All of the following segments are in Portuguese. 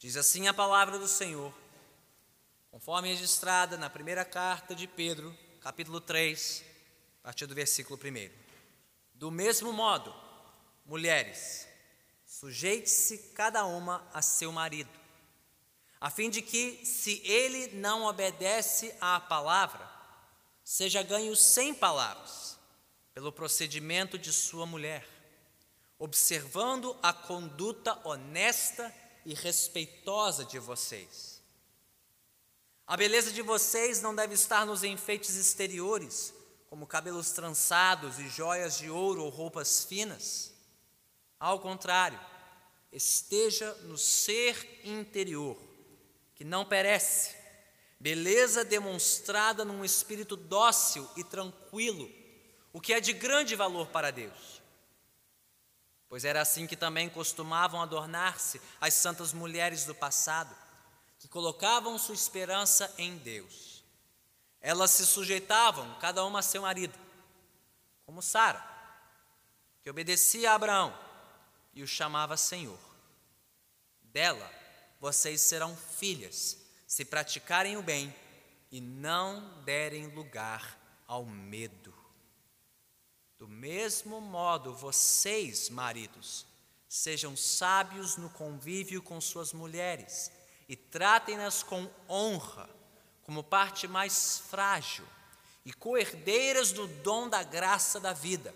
Diz assim a palavra do Senhor, conforme registrada na primeira carta de Pedro, capítulo 3, a partir do versículo 1. Do mesmo modo, mulheres, sujeite-se cada uma a seu marido, a fim de que, se ele não obedece à palavra, seja ganho sem palavras, pelo procedimento de sua mulher, observando a conduta honesta e respeitosa de vocês. A beleza de vocês não deve estar nos enfeites exteriores, como cabelos trançados e joias de ouro ou roupas finas. Ao contrário, esteja no ser interior, que não perece, beleza demonstrada num espírito dócil e tranquilo, o que é de grande valor para Deus pois era assim que também costumavam adornar-se as santas mulheres do passado, que colocavam sua esperança em Deus. Elas se sujeitavam, cada uma a seu marido, como Sara, que obedecia a Abraão e o chamava Senhor. Dela vocês serão filhas, se praticarem o bem e não derem lugar ao medo. Do mesmo modo, vocês, maridos, sejam sábios no convívio com suas mulheres e tratem-nas com honra, como parte mais frágil e coerdeiras do dom da graça da vida,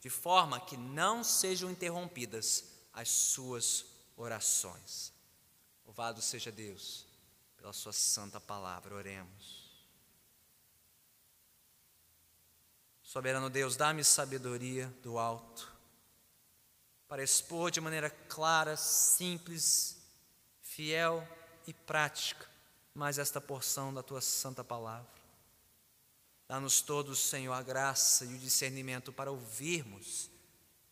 de forma que não sejam interrompidas as suas orações. Louvado seja Deus pela Sua santa palavra. Oremos. Soberano Deus, dá-me sabedoria do alto para expor de maneira clara, simples, fiel e prática mais esta porção da tua santa palavra. Dá-nos todos, Senhor, a graça e o discernimento para ouvirmos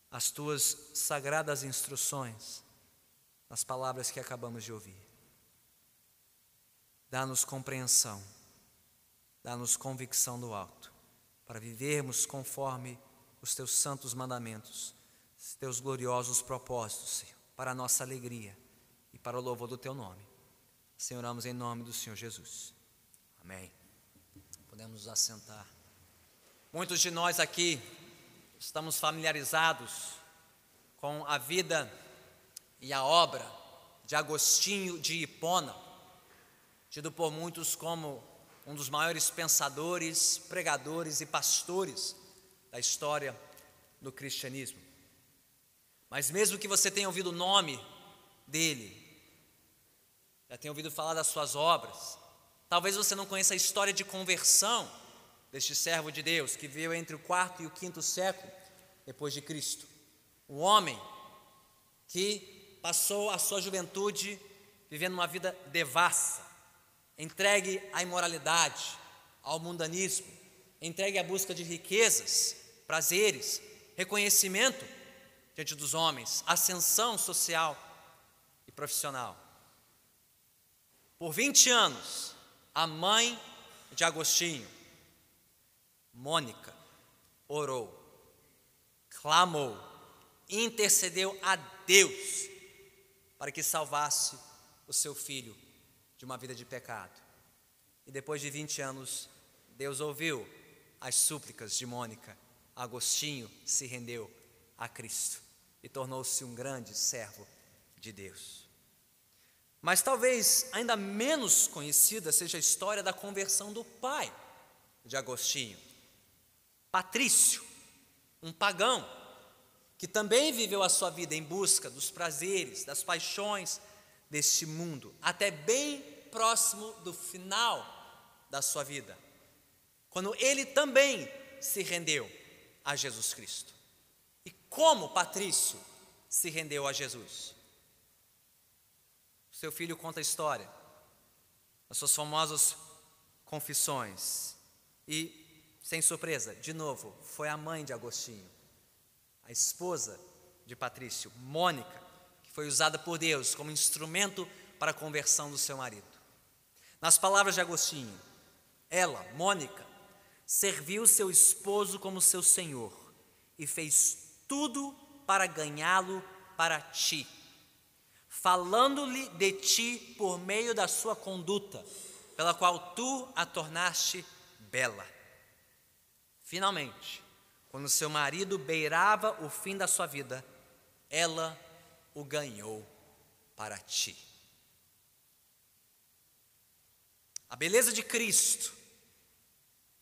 as tuas sagradas instruções nas palavras que acabamos de ouvir. Dá-nos compreensão, dá-nos convicção do alto para vivermos conforme os teus santos mandamentos, os teus gloriosos propósitos, Senhor, para a nossa alegria e para o louvor do teu nome. Senhor, oramos em nome do Senhor Jesus. Amém. Podemos nos assentar. Muitos de nós aqui estamos familiarizados com a vida e a obra de Agostinho de Hipona, tido por muitos como um dos maiores pensadores, pregadores e pastores da história do cristianismo. Mas mesmo que você tenha ouvido o nome dele, já tenha ouvido falar das suas obras, talvez você não conheça a história de conversão deste servo de Deus que veio entre o quarto e o quinto século depois de Cristo. Um homem que passou a sua juventude vivendo uma vida devassa, entregue à imoralidade, ao mundanismo, entregue à busca de riquezas, prazeres, reconhecimento diante dos homens, ascensão social e profissional. Por 20 anos, a mãe de Agostinho, Mônica, orou, clamou, intercedeu a Deus para que salvasse o seu filho de uma vida de pecado. E depois de 20 anos, Deus ouviu as súplicas de Mônica. Agostinho se rendeu a Cristo e tornou-se um grande servo de Deus. Mas talvez ainda menos conhecida seja a história da conversão do pai de Agostinho, Patrício, um pagão que também viveu a sua vida em busca dos prazeres, das paixões deste mundo, até bem próximo do final da sua vida, quando ele também se rendeu a Jesus Cristo. E como Patrício se rendeu a Jesus? Seu filho conta a história, as suas famosas confissões. E, sem surpresa, de novo, foi a mãe de Agostinho, a esposa de Patrício, Mônica, que foi usada por Deus como instrumento para a conversão do seu marido. Nas palavras de Agostinho, ela, Mônica, serviu seu esposo como seu senhor e fez tudo para ganhá-lo para ti. falando-lhe de ti por meio da sua conduta, pela qual tu a tornaste bela. Finalmente, quando seu marido beirava o fim da sua vida, ela o ganhou para ti. A beleza de Cristo,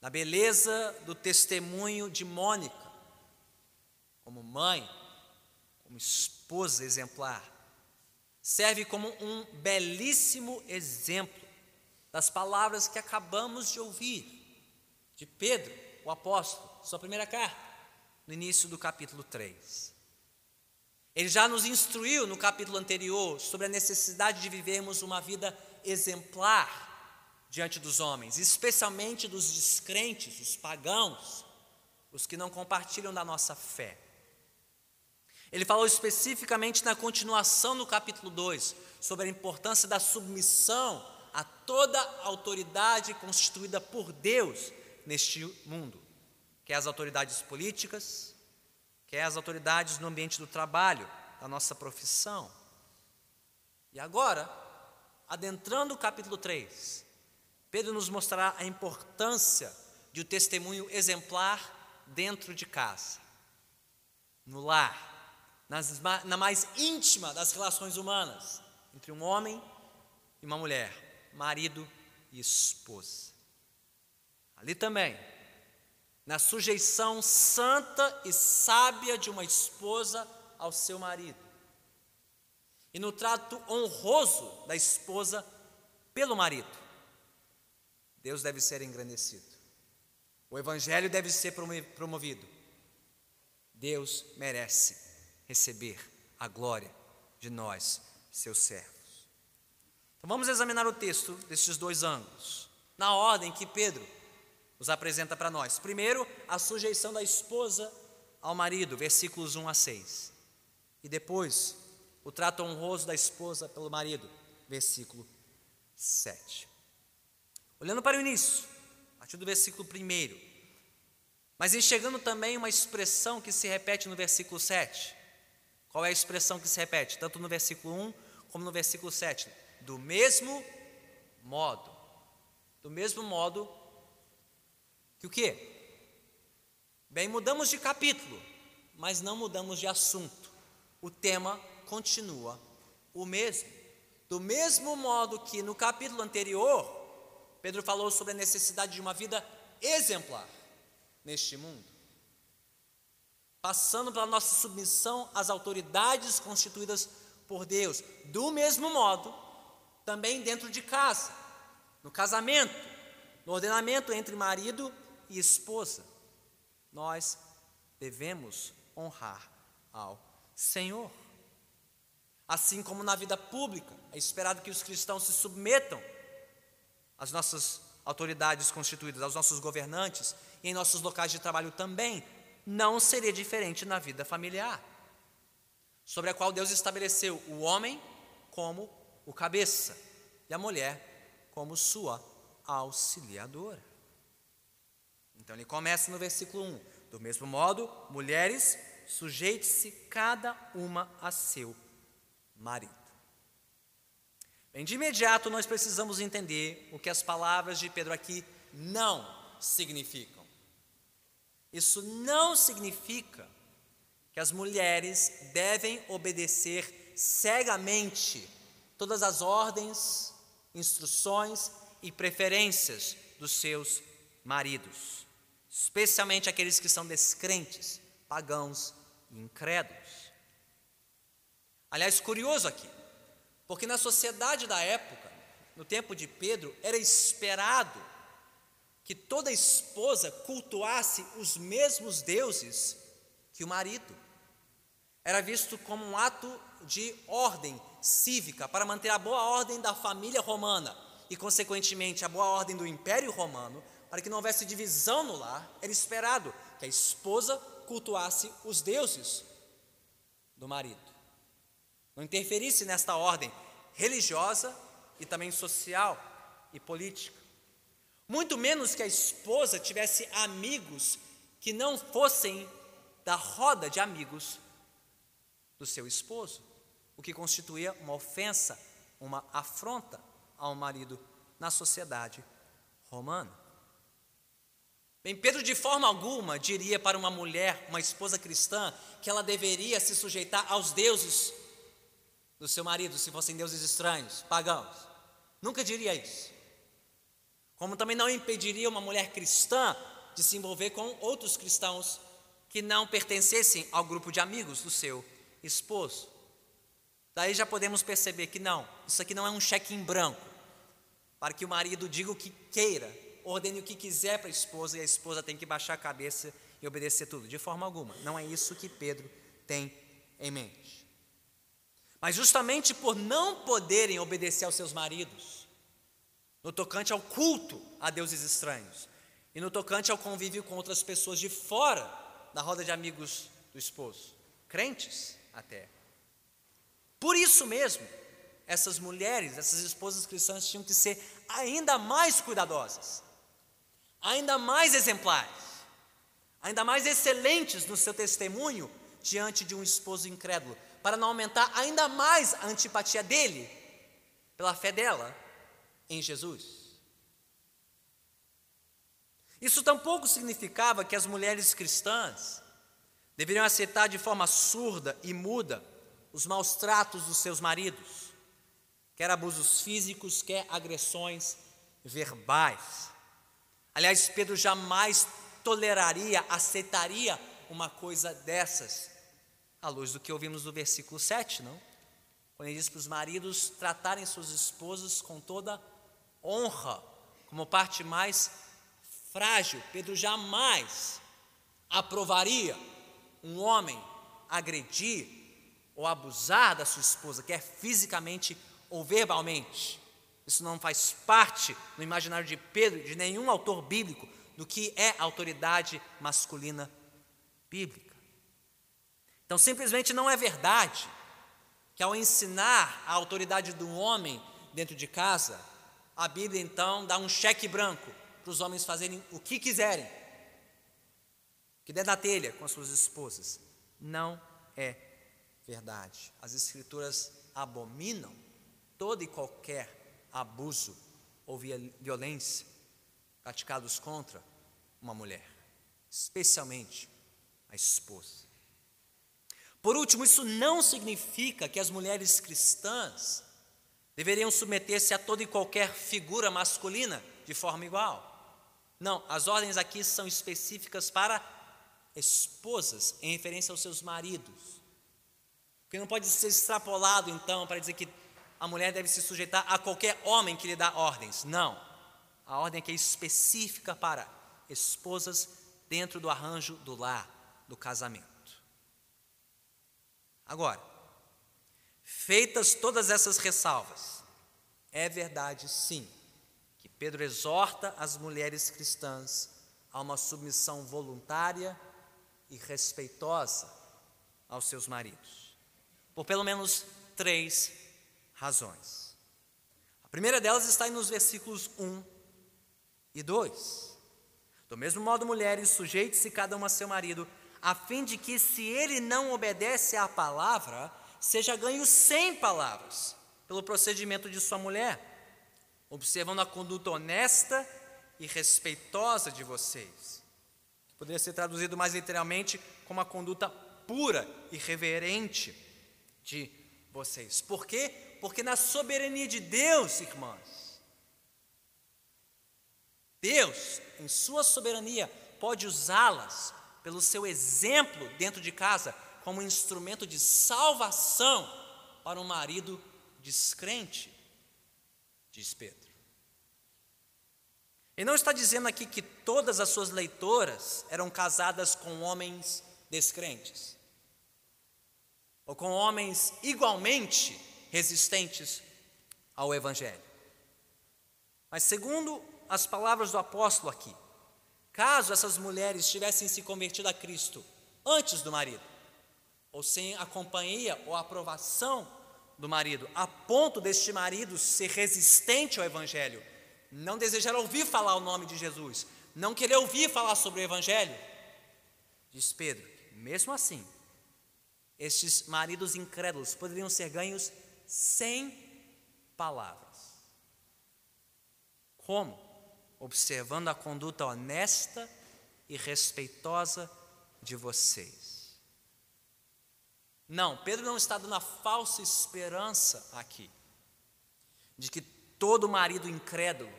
na beleza do testemunho de Mônica, como mãe, como esposa exemplar, serve como um belíssimo exemplo das palavras que acabamos de ouvir de Pedro, o apóstolo, sua primeira carta, no início do capítulo 3. Ele já nos instruiu no capítulo anterior sobre a necessidade de vivermos uma vida exemplar diante dos homens, especialmente dos descrentes, os pagãos, os que não compartilham da nossa fé. Ele falou especificamente na continuação no capítulo 2 sobre a importância da submissão a toda autoridade constituída por Deus neste mundo, quer as autoridades políticas, quer as autoridades no ambiente do trabalho, da nossa profissão. E agora, adentrando o capítulo 3, Pedro nos mostrará a importância de um testemunho exemplar dentro de casa, no lar, nas, na mais íntima das relações humanas, entre um homem e uma mulher, marido e esposa. Ali também, na sujeição santa e sábia de uma esposa ao seu marido, e no trato honroso da esposa pelo marido. Deus deve ser engrandecido. O Evangelho deve ser promovido. Deus merece receber a glória de nós, seus servos. Então vamos examinar o texto desses dois ângulos, na ordem que Pedro os apresenta para nós. Primeiro, a sujeição da esposa ao marido, versículos 1 a 6. E depois, o trato honroso da esposa pelo marido, versículo 7. Olhando para o início, a partir do versículo 1, mas enxergando também uma expressão que se repete no versículo 7. Qual é a expressão que se repete? Tanto no versículo 1 como no versículo 7. Do mesmo modo. Do mesmo modo que o quê? Bem, mudamos de capítulo, mas não mudamos de assunto. O tema continua o mesmo. Do mesmo modo que no capítulo anterior, Pedro falou sobre a necessidade de uma vida exemplar neste mundo, passando pela nossa submissão às autoridades constituídas por Deus. Do mesmo modo, também dentro de casa, no casamento, no ordenamento entre marido e esposa, nós devemos honrar ao Senhor. Assim como na vida pública, é esperado que os cristãos se submetam às nossas autoridades constituídas, aos nossos governantes e em nossos locais de trabalho também, não seria diferente na vida familiar, sobre a qual Deus estabeleceu o homem como o cabeça e a mulher como sua auxiliadora. Então ele começa no versículo 1: Do mesmo modo, mulheres, sujeite-se cada uma a seu marido. Bem, de imediato nós precisamos entender o que as palavras de Pedro aqui não significam. Isso não significa que as mulheres devem obedecer cegamente todas as ordens, instruções e preferências dos seus maridos, especialmente aqueles que são descrentes, pagãos e incrédulos. Aliás, curioso aqui, porque na sociedade da época, no tempo de Pedro, era esperado que toda esposa cultuasse os mesmos deuses que o marido. Era visto como um ato de ordem cívica para manter a boa ordem da família romana e, consequentemente, a boa ordem do Império Romano, para que não houvesse divisão no lar, era esperado que a esposa cultuasse os deuses do marido não interferisse nesta ordem religiosa e também social e política. Muito menos que a esposa tivesse amigos que não fossem da roda de amigos do seu esposo, o que constituía uma ofensa, uma afronta ao marido na sociedade romana. Bem, Pedro de forma alguma diria para uma mulher, uma esposa cristã, que ela deveria se sujeitar aos deuses do seu marido, se fossem deuses estranhos, pagãos. Nunca diria isso. Como também não impediria uma mulher cristã de se envolver com outros cristãos que não pertencessem ao grupo de amigos do seu esposo. Daí já podemos perceber que não, isso aqui não é um cheque em branco, para que o marido diga o que queira ordene o que quiser para a esposa e a esposa tem que baixar a cabeça e obedecer tudo. De forma alguma. Não é isso que Pedro tem em mente. Mas justamente por não poderem obedecer aos seus maridos, no tocante ao culto a deuses estranhos e no tocante ao convívio com outras pessoas de fora da roda de amigos do esposo, crentes até. Por isso mesmo, essas mulheres, essas esposas cristãs tinham que ser ainda mais cuidadosas ainda mais exemplares, ainda mais excelentes no seu testemunho diante de um esposo incrédulo, para não aumentar ainda mais a antipatia dele pela fé dela em Jesus. Isso tampouco significava que as mulheres cristãs deveriam aceitar de forma surda e muda os maus tratos dos seus maridos, quer abusos físicos, quer agressões verbais. Aliás, Pedro jamais toleraria, aceitaria uma coisa dessas, à luz do que ouvimos no versículo 7, não? Quando ele diz para os maridos tratarem suas esposas com toda honra, como parte mais frágil. Pedro jamais aprovaria um homem agredir ou abusar da sua esposa, quer fisicamente ou verbalmente. Isso não faz parte no imaginário de Pedro, de nenhum autor bíblico, do que é autoridade masculina bíblica. Então, simplesmente não é verdade que ao ensinar a autoridade do homem dentro de casa, a Bíblia então dá um cheque branco para os homens fazerem o que quiserem, que der na telha com as suas esposas. Não é verdade. As Escrituras abominam toda e qualquer abuso ou violência praticados contra uma mulher, especialmente a esposa. Por último, isso não significa que as mulheres cristãs deveriam submeter-se a toda e qualquer figura masculina de forma igual. Não, as ordens aqui são específicas para esposas, em referência aos seus maridos. Que não pode ser extrapolado, então, para dizer que a mulher deve se sujeitar a qualquer homem que lhe dá ordens. Não. A ordem aqui é específica para esposas dentro do arranjo do lar, do casamento. Agora, feitas todas essas ressalvas, é verdade sim que Pedro exorta as mulheres cristãs a uma submissão voluntária e respeitosa aos seus maridos, por pelo menos três razões. A primeira delas está aí nos versículos 1 e 2. Do mesmo modo, mulheres, sujeite-se cada uma a seu marido, a fim de que, se ele não obedece à palavra, seja ganho sem palavras, pelo procedimento de sua mulher, observando a conduta honesta e respeitosa de vocês. Poderia ser traduzido mais literalmente como a conduta pura e reverente de vocês. Por quê? Porque na soberania de Deus, irmãs, Deus, em sua soberania, pode usá-las pelo seu exemplo dentro de casa como instrumento de salvação para um marido descrente, diz Pedro. Ele não está dizendo aqui que todas as suas leitoras eram casadas com homens descrentes, ou com homens igualmente resistentes ao Evangelho. Mas, segundo as palavras do apóstolo aqui, caso essas mulheres tivessem se convertido a Cristo antes do marido, ou sem a companhia ou aprovação do marido, a ponto deste marido ser resistente ao Evangelho, não desejar ouvir falar o nome de Jesus, não querer ouvir falar sobre o Evangelho, diz Pedro, mesmo assim, estes maridos incrédulos poderiam ser ganhos sem palavras. Como? Observando a conduta honesta e respeitosa de vocês. Não, Pedro não está dando a falsa esperança aqui de que todo marido incrédulo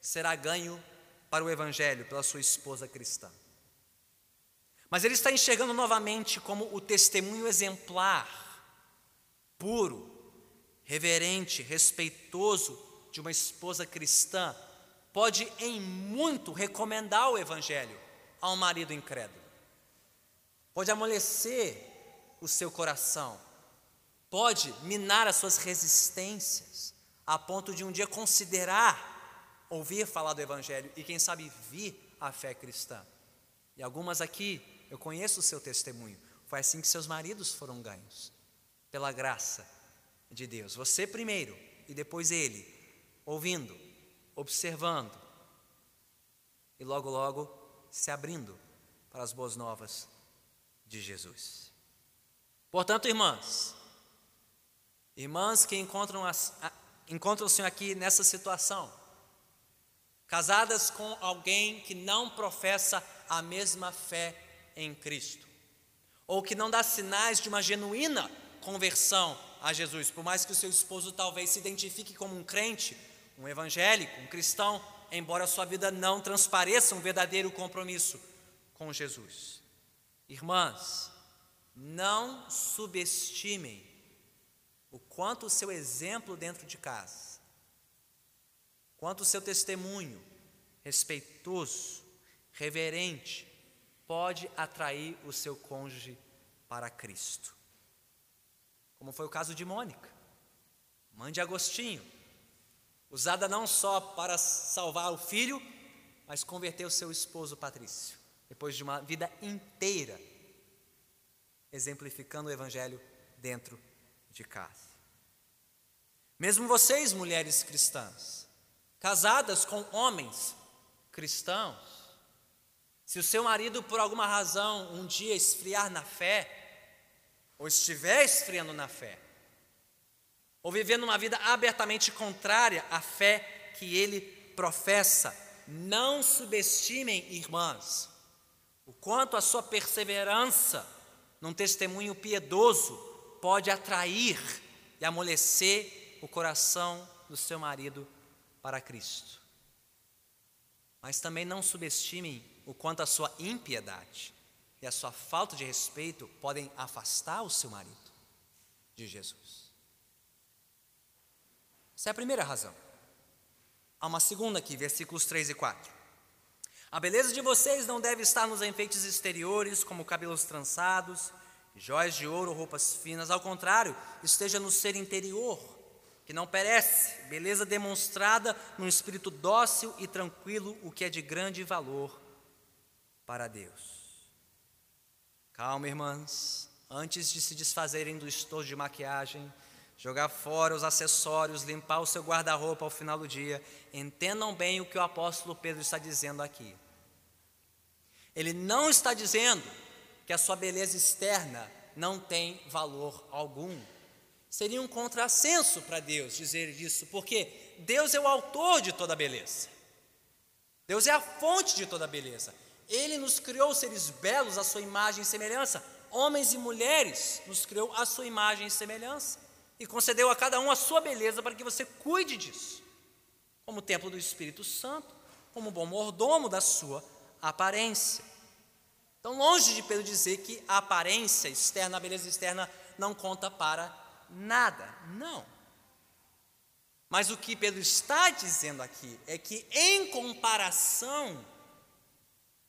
será ganho para o Evangelho pela sua esposa cristã. Mas ele está enxergando novamente como o testemunho exemplar, puro, reverente, respeitoso de uma esposa cristã, pode em muito recomendar o Evangelho a um marido incrédulo. Pode amolecer o seu coração, pode minar as suas resistências, a ponto de um dia considerar ouvir falar do Evangelho e, quem sabe, vir à fé cristã. E algumas aqui, eu conheço o seu testemunho, foi assim que seus maridos foram ganhos, pela graça de Deus. Você primeiro e depois ele, ouvindo, observando e logo, logo se abrindo para as boas novas de Jesus. Portanto, irmãs, irmãs que encontram, encontram o Senhor aqui nessa situação, casadas com alguém que não professa a mesma fé em Cristo, ou que não dá sinais de uma genuína conversão a Jesus, por mais que o seu esposo talvez se identifique como um crente, um evangélico, um cristão, embora a sua vida não transpareça um verdadeiro compromisso com Jesus. Irmãs, não subestimem o quanto o seu exemplo dentro de casa quanto o seu testemunho respeitoso, reverente, pode atrair o seu cônjuge para Cristo. Como foi o caso de Mônica, mãe de Agostinho, usada não só para salvar o filho, mas converter o seu esposo Patrício, depois de uma vida inteira exemplificando o Evangelho dentro de casa. Mesmo vocês, mulheres cristãs, casadas com homens cristãos, se o seu marido por alguma razão um dia esfriar na fé, ou estiver esfriando na fé, ou vivendo uma vida abertamente contrária à fé que ele professa, não subestimem, irmãs, o quanto a sua perseverança num testemunho piedoso pode atrair e amolecer o coração do seu marido para Cristo. Mas também não subestimem o quanto a sua impiedade e a sua falta de respeito podem afastar o seu marido de Jesus. Essa é a primeira razão. Há uma segunda aqui, versículos 3 e 4. A beleza de vocês não deve estar nos enfeites exteriores, como cabelos trançados, joias de ouro, roupas finas. Ao contrário, esteja no ser interior que não perece, beleza demonstrada num espírito dócil e tranquilo, o que é de grande valor para Deus. Calma, irmãs, antes de se desfazerem do estojo de maquiagem, jogar fora os acessórios, limpar o seu guarda-roupa ao final do dia, entendam bem o que o apóstolo Pedro está dizendo aqui. Ele não está dizendo que a sua beleza externa não tem valor algum. Seria um contrassenso para Deus dizer isso, porque Deus é o autor de toda beleza. Deus é a fonte de toda beleza. Ele nos criou seres belos à sua imagem e semelhança. Homens e mulheres nos criou à sua imagem e semelhança. E concedeu a cada um a sua beleza para que você cuide disso. Como templo do Espírito Santo, como bom mordomo da sua aparência. Então, longe de Pedro dizer que a aparência externa, a beleza externa, não conta para nada. Não. Mas o que Pedro está dizendo aqui é que, em comparação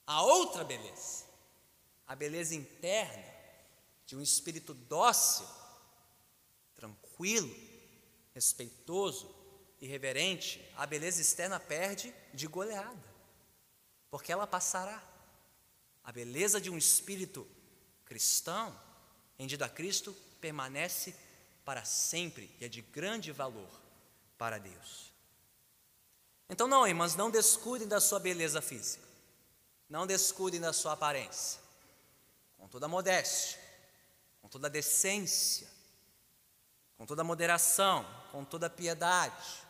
a outra beleza, a beleza interna de um espírito dócil, tranquilo, respeitoso e reverente, a beleza externa perde de goleada, porque ela passará. A beleza de um espírito cristão, rendido a Cristo, permanece para sempre e é de grande valor para Deus. Então, não, irmãs, não descuidem da sua beleza física, não descuidem da sua aparência, com toda modéstia, com toda decência, com toda moderação, com toda piedade.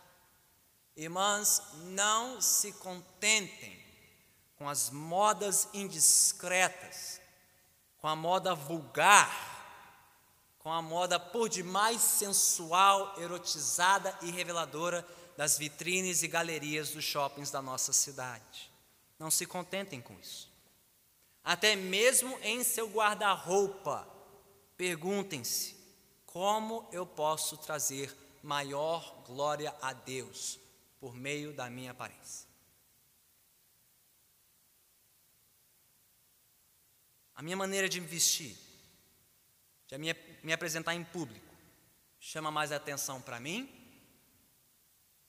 Irmãs, não se contentem com as modas indiscretas, com a moda vulgar, com a moda por demais sensual, erotizada e reveladora das vitrines e galerias dos shoppings da nossa cidade. Não se contentem com isso. Até mesmo em seu guarda-roupa, perguntem-se: como eu posso trazer maior glória a Deus por meio da minha aparência? A minha maneira de me vestir, de me, me apresentar em público, chama mais atenção para mim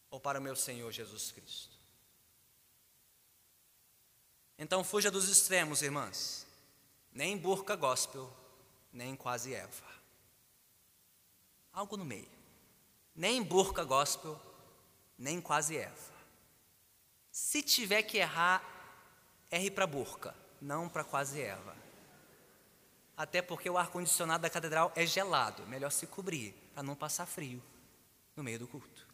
ou para o meu Senhor Jesus Cristo? Então fuja dos extremos, irmãs. Nem burca gospel, nem quase Eva. Algo no meio. Nem burca gospel, nem quase Eva. Se tiver que errar, erre para burca, não para quase Eva. Até porque o ar-condicionado da catedral é gelado, melhor se cobrir, para não passar frio no meio do culto.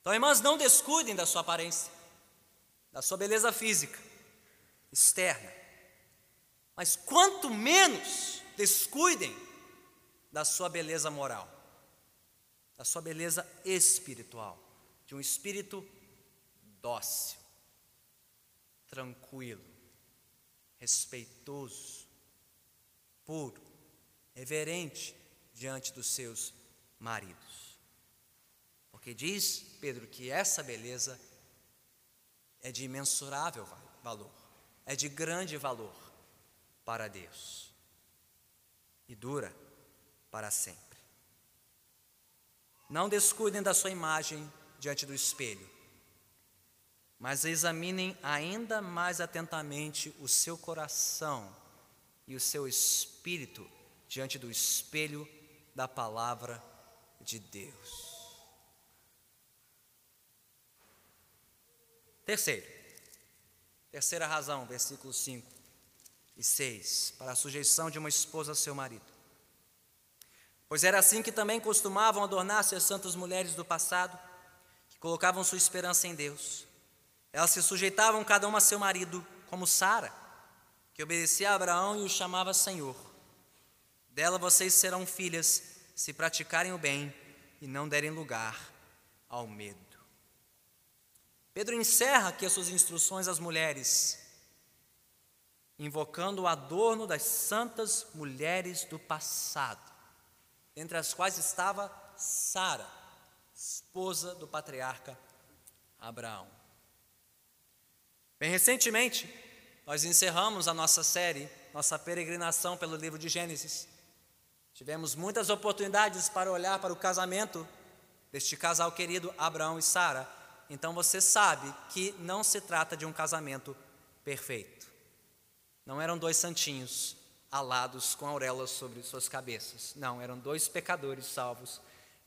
Então, irmãs, não descuidem da sua aparência da sua beleza física, externa. Mas quanto menos descuidem da sua beleza moral, da sua beleza espiritual, de um espírito dócil, tranquilo, respeitoso, puro, reverente diante dos seus maridos. Porque diz Pedro que essa beleza é de imensurável valor, é de grande valor para Deus e dura para sempre. Não descuidem da sua imagem diante do espelho, mas examinem ainda mais atentamente o seu coração e o seu espírito diante do espelho da palavra de Deus. Terceiro, terceira razão, versículos 5 e 6, para a sujeição de uma esposa ao seu marido. Pois era assim que também costumavam adornar-se as santas mulheres do passado, que colocavam sua esperança em Deus. Elas se sujeitavam cada uma a seu marido, como Sara, que obedecia a Abraão e o chamava Senhor. Dela vocês serão filhas, se praticarem o bem e não derem lugar ao medo. Pedro encerra aqui as suas instruções às mulheres, invocando o adorno das santas mulheres do passado, entre as quais estava Sara, esposa do patriarca Abraão. Bem recentemente, nós encerramos a nossa série, nossa peregrinação pelo livro de Gênesis. Tivemos muitas oportunidades para olhar para o casamento deste casal querido Abraão e Sara então você sabe que não se trata de um casamento perfeito. Não eram dois santinhos alados com auréolas sobre suas cabeças. Não, eram dois pecadores salvos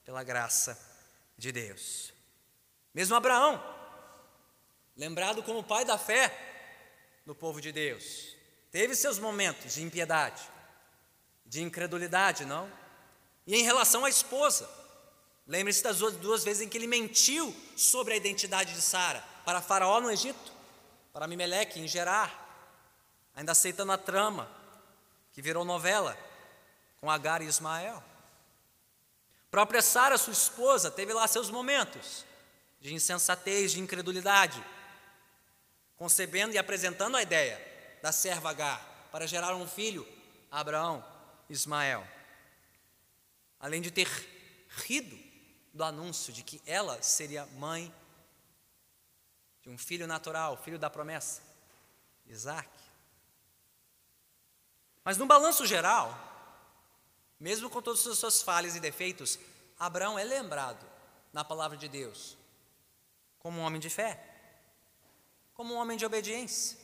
pela graça de Deus. Mesmo Abraão, lembrado como pai da fé no povo de Deus, teve seus momentos de impiedade, de incredulidade, não? E em relação à esposa, Lembre-se das duas vezes em que ele mentiu sobre a identidade de Sara para Faraó no Egito, para Mimeleque em Gerar, ainda aceitando a trama que virou novela com Agar e Ismael. Própria Sara, sua esposa, teve lá seus momentos de insensatez, de incredulidade, concebendo e apresentando a ideia da serva Agar para gerar um filho, Abraão, Ismael. Além de ter rido do anúncio de que ela seria mãe de um filho natural, filho da promessa, Isaac. Mas no balanço geral, mesmo com todas as suas falhas e defeitos, Abraão é lembrado na palavra de Deus como um homem de fé, como um homem de obediência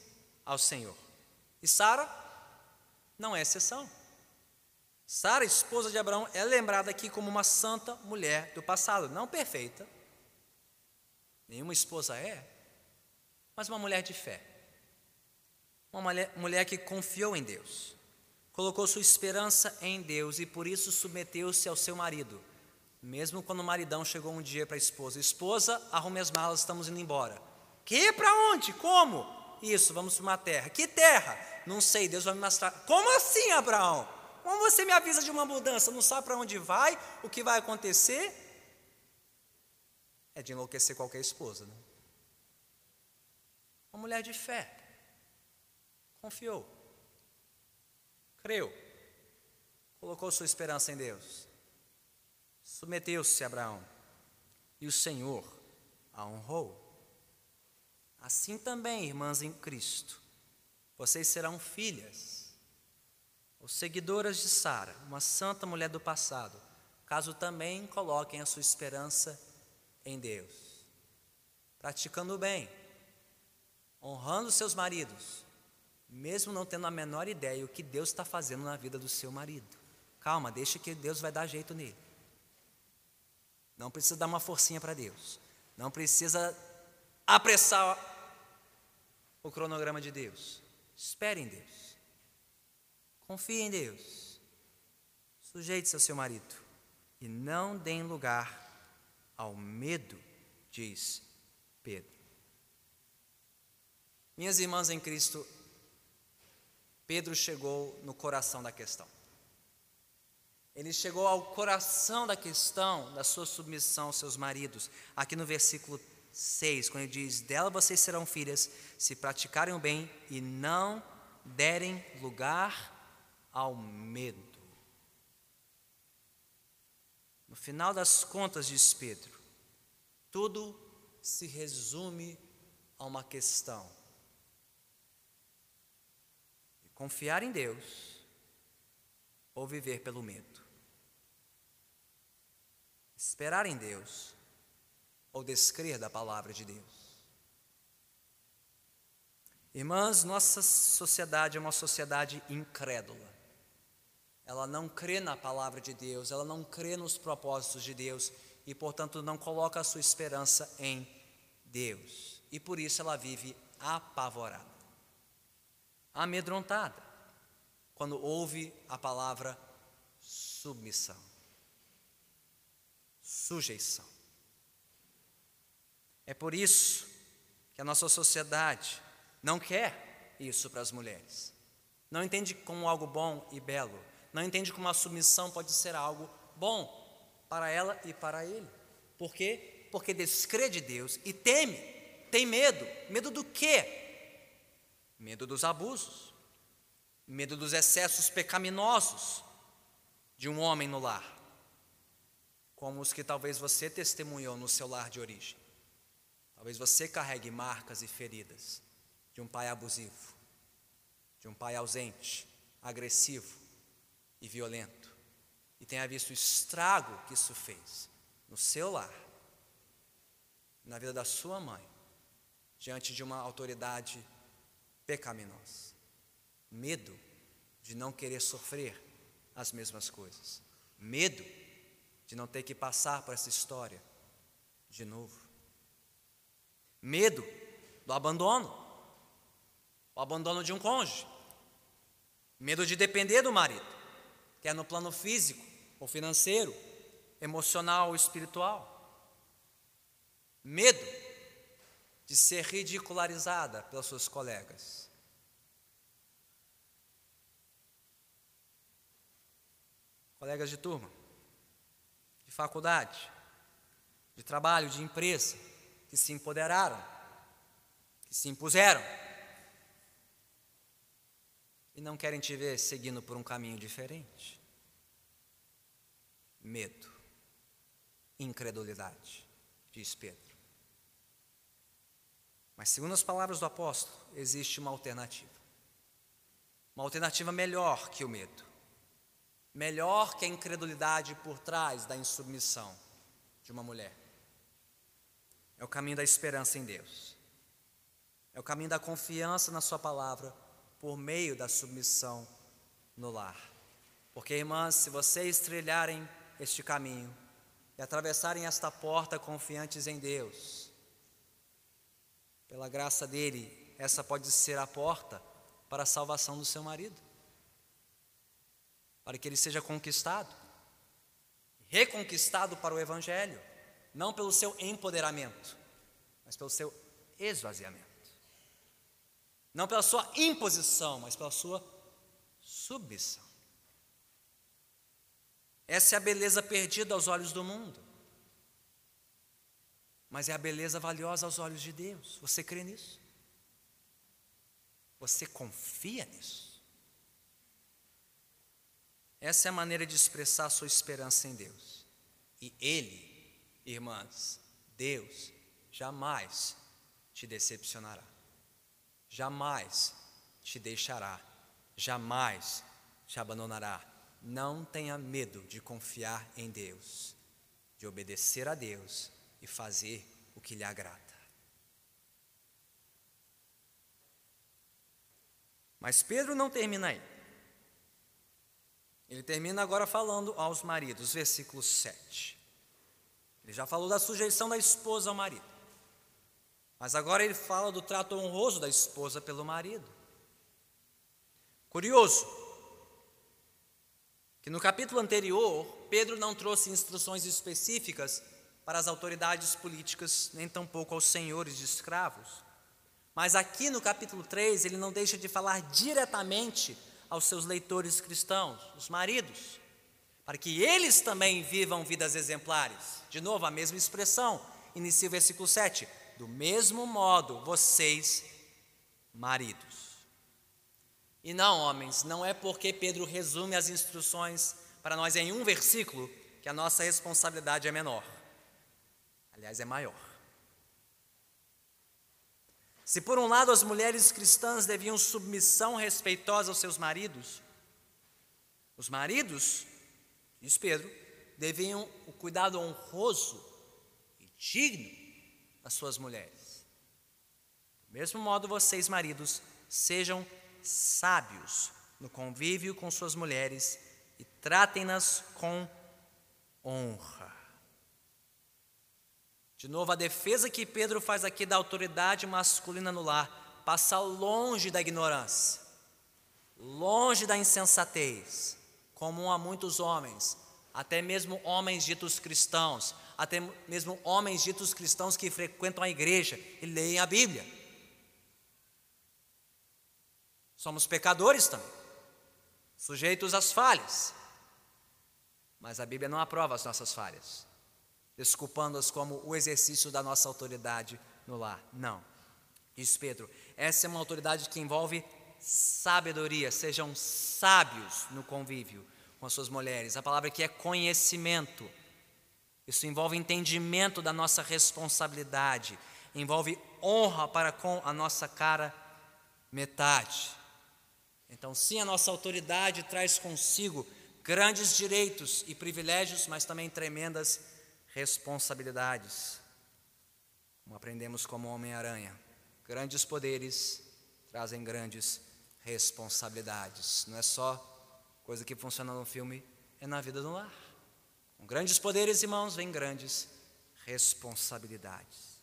ao Senhor. E Sara não é exceção. Sara, esposa de Abraão, é lembrada aqui como uma santa mulher do passado, não perfeita, nenhuma esposa é, mas uma mulher de fé, uma mulher, mulher que confiou em Deus, colocou sua esperança em Deus e por isso submeteu-se ao seu marido. Mesmo quando o maridão chegou um dia para a esposa: Esposa, arrume as malas, estamos indo embora. Que? Para onde? Como? Isso, vamos para uma terra. Que terra? Não sei, Deus vai me mostrar. Como assim, Abraão? Como você me avisa de uma mudança? Não sabe para onde vai? O que vai acontecer? É de enlouquecer qualquer esposa, né? Uma mulher de fé. Confiou. Creu. Colocou sua esperança em Deus. Submeteu-se a Abraão. E o Senhor a honrou. Assim também, irmãs em Cristo, vocês serão filhas, ou seguidoras de Sara, uma santa mulher do passado, caso também coloquem a sua esperança em Deus, praticando o bem, honrando seus maridos, mesmo não tendo a menor ideia o que Deus está fazendo na vida do seu marido. Calma, deixa que Deus vai dar jeito nele. Não precisa dar uma forcinha para Deus. Não precisa apressar o cronograma de Deus. Espere em Deus. Confie em Deus. Sujeite-se ao seu marido. E não deem lugar ao medo, diz Pedro. Minhas irmãs em Cristo, Pedro chegou no coração da questão. Ele chegou ao coração da questão da sua submissão aos seus maridos, aqui no versículo 6, quando ele diz: Dela vocês serão filhas, se praticarem o bem e não derem lugar ao medo. No final das contas, diz Pedro, tudo se resume a uma questão: confiar em Deus ou viver pelo medo. Esperar em Deus ou descrer da palavra de Deus. Irmãs, nossa sociedade é uma sociedade incrédula. Ela não crê na palavra de Deus, ela não crê nos propósitos de Deus e, portanto, não coloca a sua esperança em Deus. E por isso ela vive apavorada amedrontada quando ouve a palavra submissão, sujeição. É por isso que a nossa sociedade não quer isso para as mulheres. Não entende como algo bom e belo. Não entende como a submissão pode ser algo bom para ela e para ele. Por quê? Porque descrê de Deus e teme, tem medo. Medo do quê? Medo dos abusos, medo dos excessos pecaminosos de um homem no lar, como os que talvez você testemunhou no seu lar de origem. Talvez você carregue marcas e feridas de um pai abusivo, de um pai ausente, agressivo e violento, e tenha visto o estrago que isso fez no seu lar, na vida da sua mãe, diante de uma autoridade pecaminosa. Medo de não querer sofrer as mesmas coisas. Medo de não ter que passar por essa história de novo. Medo do abandono. O abandono de um cônjuge. Medo de depender do marido, quer no plano físico ou financeiro, emocional ou espiritual. Medo de ser ridicularizada pelos seus colegas. Colegas de turma, de faculdade, de trabalho, de empresa, que se empoderaram, que se impuseram e não querem te ver seguindo por um caminho diferente. Medo, incredulidade, diz Pedro. Mas, segundo as palavras do apóstolo, existe uma alternativa. Uma alternativa melhor que o medo. Melhor que a incredulidade por trás da insubmissão de uma mulher. É o caminho da esperança em Deus. É o caminho da confiança na Sua palavra por meio da submissão no lar. Porque, irmãs, se vocês trilharem este caminho e atravessarem esta porta confiantes em Deus, pela graça dele, essa pode ser a porta para a salvação do seu marido. para que ele seja conquistado, reconquistado para o Evangelho, não pelo seu empoderamento, mas pelo seu esvaziamento. Não pela sua imposição, mas pela sua submissão. Essa é a beleza perdida aos olhos do mundo. Mas é a beleza valiosa aos olhos de Deus. Você crê nisso? Você confia nisso? Essa é a maneira de expressar sua esperança em Deus. E Ele, irmãs, Deus, jamais te decepcionará, jamais te deixará, jamais te abandonará. Não tenha medo de confiar em Deus, de obedecer a Deus e fazer o que lhe agrada. Mas Pedro não termina aí. Ele termina agora falando aos maridos, versículo 7. Ele já falou da sujeição da esposa ao marido. Mas agora ele fala do trato honroso da esposa pelo marido. Curioso que no capítulo anterior, Pedro não trouxe instruções específicas para as autoridades políticas, nem tampouco aos senhores de escravos. Mas aqui no capítulo 3, ele não deixa de falar diretamente aos seus leitores cristãos, os maridos, para que eles também vivam vidas exemplares. De novo, a mesma expressão, inicia o versículo 7. Do mesmo modo, vocês, maridos. E não, homens, não é porque Pedro resume as instruções para nós em um versículo que a nossa responsabilidade é menor. Aliás, é maior. Se por um lado as mulheres cristãs deviam submissão respeitosa aos seus maridos, os maridos, diz Pedro, deviam o cuidado honroso e digno das suas mulheres. Do mesmo modo, vocês, maridos, sejam sábios no convívio com suas mulheres e tratem-nas com honra. De novo, a defesa que Pedro faz aqui da autoridade masculina no lar passa longe da ignorância, longe da insensatez, comum a muitos homens, até mesmo homens ditos cristãos, até mesmo homens ditos cristãos que frequentam a igreja e leem a Bíblia. Somos pecadores também, sujeitos às falhas, mas a Bíblia não aprova as nossas falhas desculpando-as como o exercício da nossa autoridade no lar. Não. Diz Pedro, essa é uma autoridade que envolve sabedoria, sejam sábios no convívio com as suas mulheres. A palavra aqui é conhecimento. Isso envolve entendimento da nossa responsabilidade, envolve honra para com a nossa cara metade. Então, sim, a nossa autoridade traz consigo grandes direitos e privilégios, mas também tremendas responsabilidades. Como aprendemos como Homem-Aranha, grandes poderes trazem grandes responsabilidades. Não é só coisa que funciona no filme, é na vida do lar. Com grandes poderes, irmãos, vem grandes responsabilidades.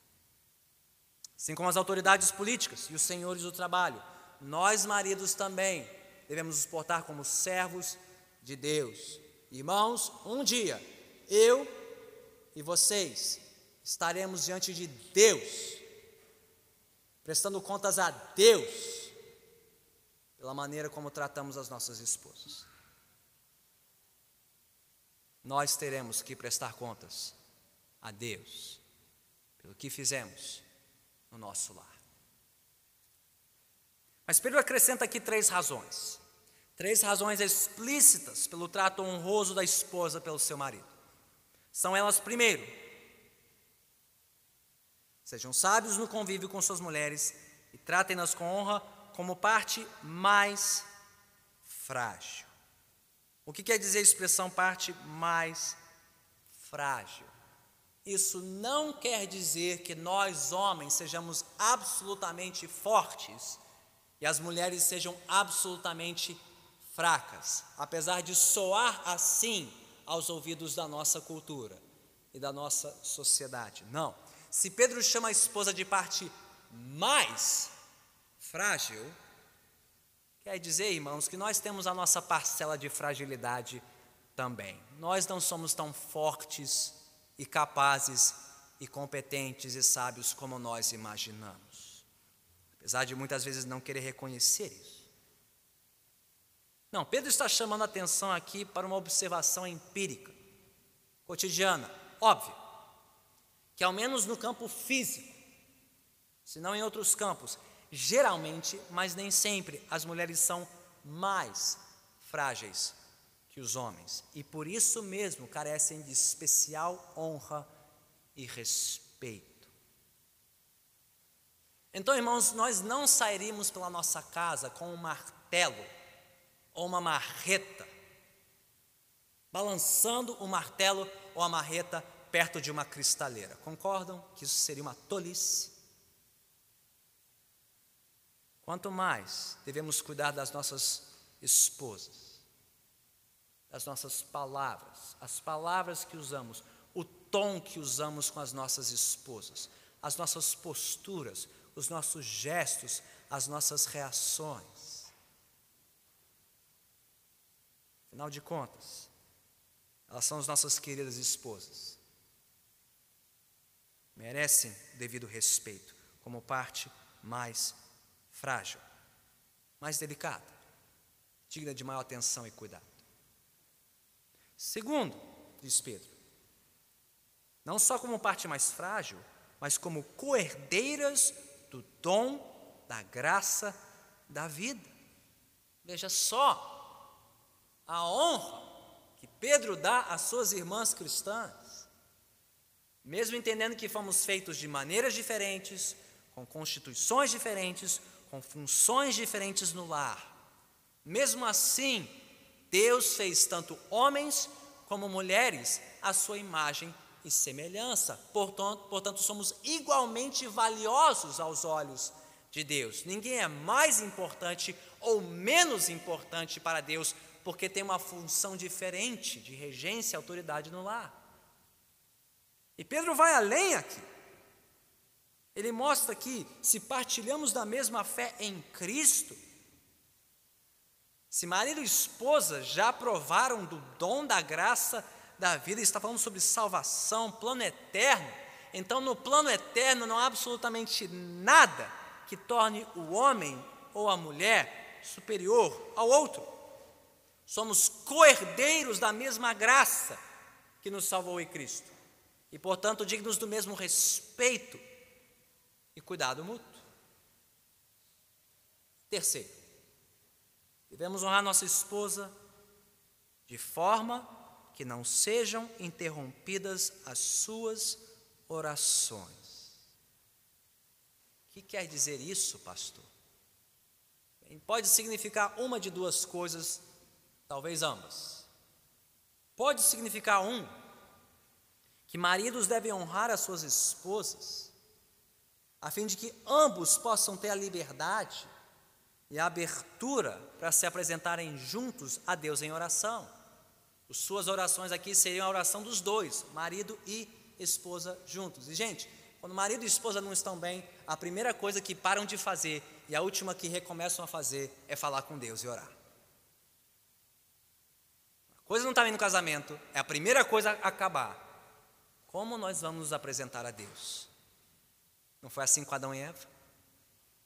Assim como as autoridades políticas e os senhores do trabalho, nós, maridos, também devemos nos portar como servos de Deus. Irmãos, um dia eu e vocês estaremos diante de Deus, prestando contas a Deus pela maneira como tratamos as nossas esposas. Nós teremos que prestar contas a Deus pelo que fizemos no nosso lar. Mas Pedro acrescenta aqui três razões. Três razões explícitas pelo trato honroso da esposa pelo seu marido. São elas, primeiro, sejam sábios no convívio com suas mulheres e tratem-nas com honra como parte mais frágil. O que quer dizer a expressão parte mais frágil? Isso não quer dizer que nós, homens, sejamos absolutamente fortes e as mulheres sejam absolutamente fracas, apesar de soar assim aos ouvidos da nossa cultura e da nossa sociedade. Não. Se Pedro chama a esposa de parte mais frágil, Quer dizer, irmãos, que nós temos a nossa parcela de fragilidade também. Nós não somos tão fortes e capazes e competentes e sábios como nós imaginamos. Apesar de muitas vezes não querer reconhecer isso. Não, Pedro está chamando a atenção aqui para uma observação empírica, cotidiana, óbvio, que ao menos no campo físico, se não em outros campos, geralmente, mas nem sempre, as mulheres são mais frágeis que os homens e por isso mesmo carecem de especial honra e respeito. Então, irmãos, nós não sairíamos pela nossa casa com um martelo ou uma marreta, balançando o martelo ou a marreta perto de uma cristaleira. Concordam que isso seria uma tolice? Quanto mais devemos cuidar das nossas esposas, das nossas palavras, as palavras que usamos, o tom que usamos com as nossas esposas, as nossas posturas, os nossos gestos, as nossas reações. Afinal de contas, elas são as nossas queridas esposas. Merecem devido respeito, como parte mais frágil, mais delicada, digna de maior atenção e cuidado. Segundo, diz Pedro, não só como parte mais frágil, mas como coerdeiras do dom da graça da vida. Veja só a honra que Pedro dá às suas irmãs cristãs, mesmo entendendo que fomos feitos de maneiras diferentes, com constituições diferentes, com funções diferentes no lar. Mesmo assim, Deus fez tanto homens como mulheres à sua imagem e semelhança. Portanto, portanto, somos igualmente valiosos aos olhos de Deus. Ninguém é mais importante ou menos importante para Deus porque tem uma função diferente de regência e autoridade no lar. E Pedro vai além aqui. Ele mostra que se partilhamos da mesma fé em Cristo, se marido e esposa já provaram do dom da graça da vida, está falando sobre salvação, plano eterno, então no plano eterno não há absolutamente nada que torne o homem ou a mulher superior ao outro. Somos coerdeiros da mesma graça que nos salvou em Cristo e, portanto, dignos do mesmo respeito e cuidado mútuo. Terceiro, Devemos honrar nossa esposa de forma que não sejam interrompidas as suas orações. O que quer dizer isso, pastor? Pode significar uma de duas coisas, talvez ambas. Pode significar um, que maridos devem honrar as suas esposas, a fim de que ambos possam ter a liberdade e a abertura para se apresentarem juntos a Deus em oração. As suas orações aqui seriam a oração dos dois, marido e esposa juntos. E, gente, quando marido e esposa não estão bem, a primeira coisa que param de fazer e a última que recomeçam a fazer é falar com Deus e orar. Coisa não está bem no casamento, é a primeira coisa a acabar. Como nós vamos nos apresentar a Deus? Não foi assim com Adão e Eva?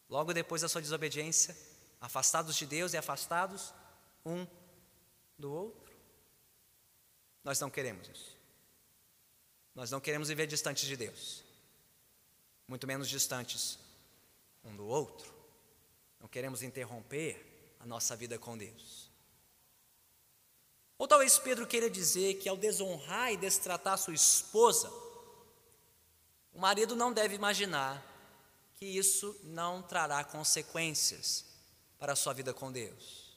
Logo depois da sua desobediência, afastados de Deus e afastados um do outro. Nós não queremos isso. Nós não queremos viver distantes de Deus, muito menos distantes um do outro. Não queremos interromper a nossa vida com Deus. Ou talvez Pedro queira dizer que ao desonrar e destratar sua esposa, o marido não deve imaginar que isso não trará consequências para a sua vida com Deus.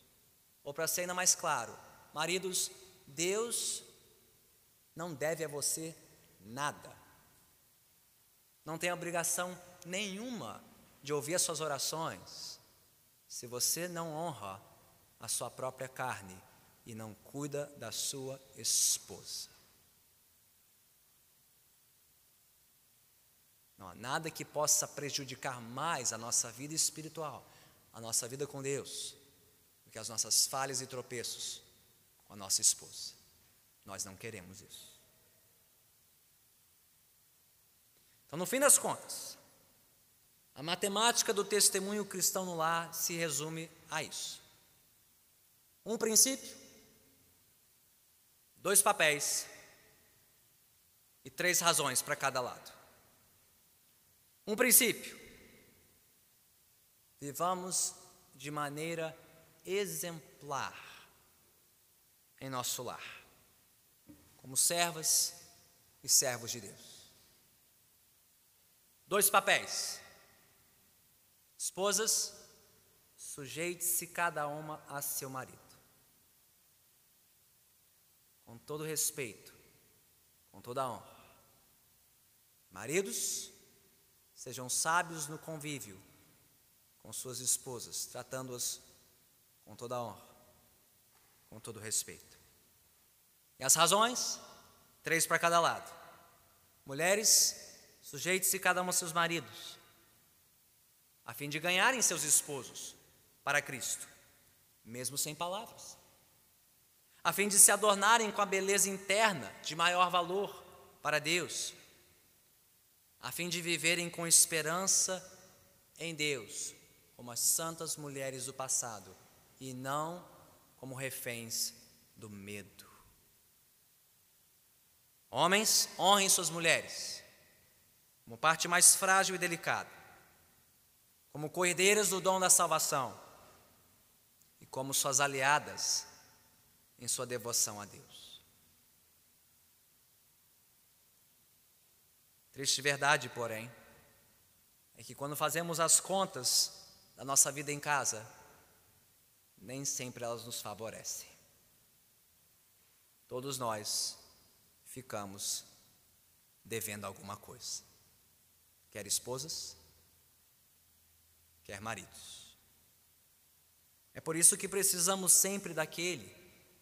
Ou para ser ainda mais claro, maridos, Deus não deve a você nada. Não tem obrigação nenhuma de ouvir as suas orações se você não honra a sua própria carne e não cuida da sua esposa. Não há nada que possa prejudicar mais a nossa vida espiritual a nossa vida com Deus, do que as nossas falhas e tropeços com a nossa esposa. Nós não queremos isso. Então, no fim das contas, a matemática do testemunho cristão no lar se resume a isso. Um princípio, dois papéis e três razões para cada lado. Um princípio, vivamos de maneira exemplar em nosso lar, como servas e servos de Deus. Dois papéis. Esposas, sujeite-se cada uma a seu marido. Com todo respeito, com toda honra. Maridos, sejam sábios no convívio com suas esposas, tratando-as com toda honra, com todo respeito. E as razões? Três para cada lado. Mulheres, sujeite-se cada um aos seus maridos, a fim de ganharem seus esposos para Cristo, mesmo sem palavras, a fim de se adornarem com a beleza interna de maior valor para Deus, a fim de viverem com esperança em Deus, como as santas mulheres do passado, e não como reféns do medo. Homens, honrem suas mulheres como parte mais frágil e delicada, como cordeiras do dom da salvação e como suas aliadas em sua devoção a Deus. Triste verdade, porém, é que quando fazemos as contas da nossa vida em casa, nem sempre elas nos favorecem. Todos nós ficamos devendo alguma coisa quer esposas, quer maridos. É por isso que precisamos sempre daquele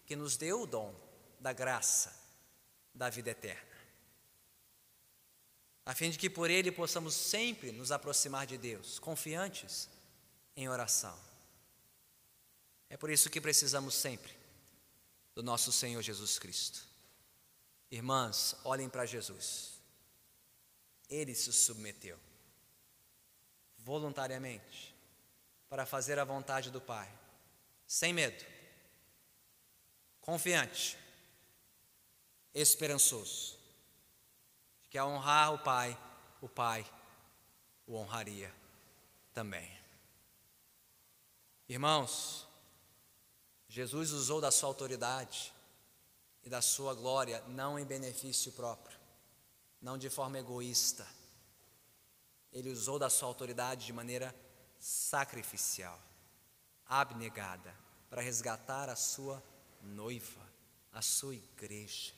que nos deu o dom da graça da vida eterna, a fim de que por ele possamos sempre nos aproximar de Deus, confiantes em oração. É por isso que precisamos sempre do nosso Senhor Jesus Cristo. Irmãs, olhem para Jesus. Ele se submeteu voluntariamente para fazer a vontade do Pai, sem medo, confiante, esperançoso, que ao honrar o Pai, o Pai o honraria também. Irmãos, Jesus usou da sua autoridade e da sua glória não em benefício próprio, não de forma egoísta. Ele usou da sua autoridade de maneira sacrificial, abnegada, para resgatar a sua noiva, a sua igreja.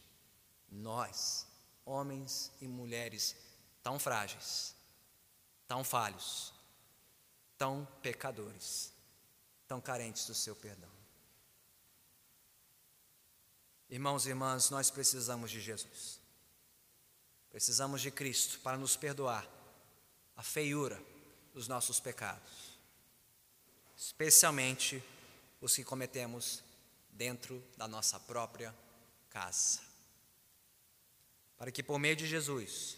Nós, homens e mulheres tão frágeis, tão falhos, tão pecadores, tão carentes do seu perdão. Irmãos e irmãs, nós precisamos de Jesus. Precisamos de Cristo para nos perdoar a feiura dos nossos pecados, especialmente os que cometemos dentro da nossa própria casa. Para que por meio de Jesus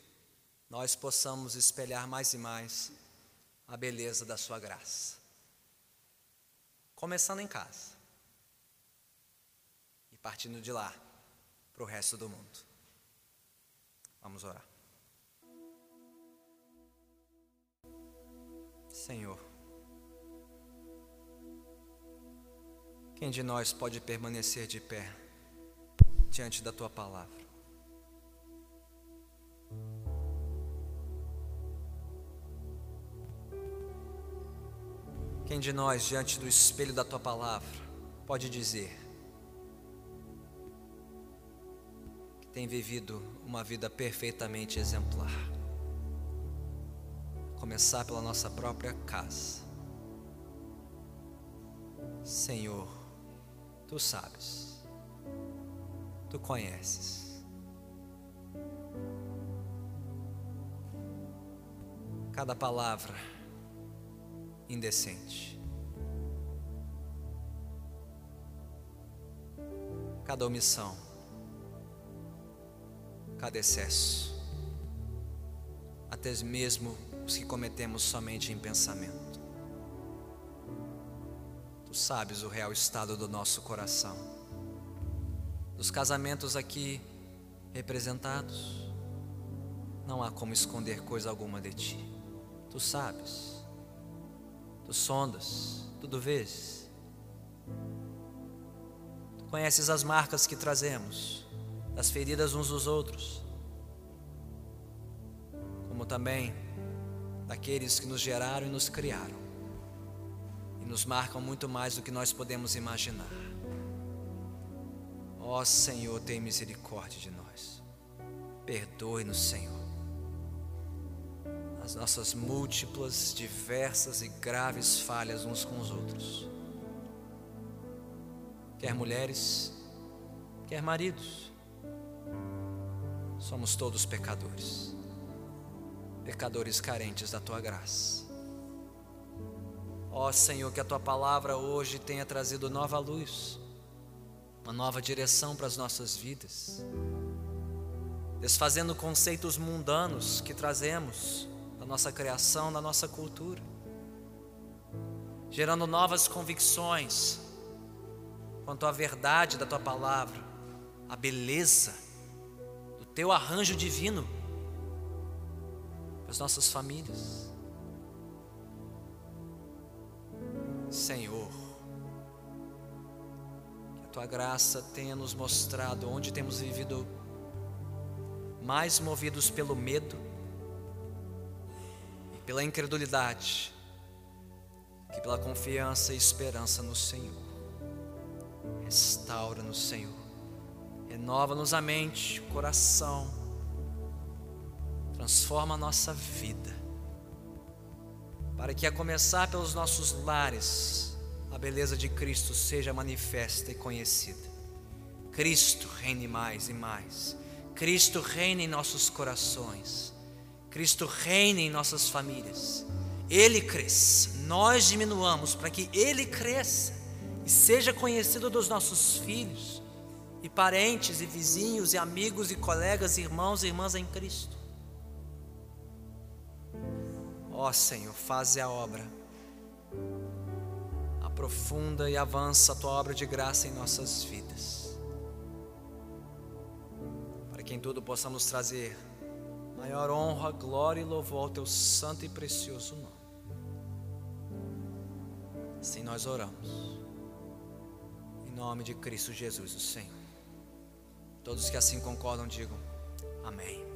nós possamos espelhar mais e mais a beleza da Sua graça. Começando em casa e partindo de lá para o resto do mundo. Vamos orar. Senhor, quem de nós pode permanecer de pé diante da tua palavra? Quem de nós, diante do espelho da tua palavra, pode dizer: tem vivido uma vida perfeitamente exemplar. Começar pela nossa própria casa. Senhor, tu sabes, tu conheces. Cada palavra indecente, cada omissão, cada excesso, até mesmo os que cometemos somente em pensamento. Tu sabes o real estado do nosso coração. Dos casamentos aqui representados, não há como esconder coisa alguma de ti. Tu sabes, tu sondas, tudo vês. Tu conheces as marcas que trazemos, das feridas uns dos outros, como também daqueles que nos geraram e nos criaram, nos marcam muito mais do que nós podemos imaginar. Ó oh, Senhor, tem misericórdia de nós. Perdoe-nos, Senhor as nossas múltiplas, diversas e graves falhas uns com os outros. Quer mulheres, quer maridos, somos todos pecadores, pecadores carentes da tua graça. Ó oh, Senhor, que a tua palavra hoje tenha trazido nova luz, uma nova direção para as nossas vidas, desfazendo conceitos mundanos que trazemos da nossa criação, da nossa cultura, gerando novas convicções quanto à verdade da tua palavra, a beleza do teu arranjo divino para as nossas famílias. Senhor, que a tua graça tenha nos mostrado onde temos vivido mais movidos pelo medo pela incredulidade, que pela confiança e esperança no Senhor. Restaura-nos, Senhor. Renova-nos a mente, o coração. Transforma a nossa vida. Para que a começar pelos nossos lares, a beleza de Cristo seja manifesta e conhecida. Cristo reine mais e mais. Cristo reine em nossos corações. Cristo reine em nossas famílias. Ele cresça, nós diminuamos para que Ele cresça e seja conhecido dos nossos filhos e parentes e vizinhos e amigos e colegas, irmãos e irmãs em Cristo. Ó Senhor, faze a obra, aprofunda e avança a tua obra de graça em nossas vidas, para que em tudo possamos trazer maior honra, glória e louvor ao teu santo e precioso nome. Assim nós oramos. Em nome de Cristo Jesus, o Senhor. Todos que assim concordam, digam amém.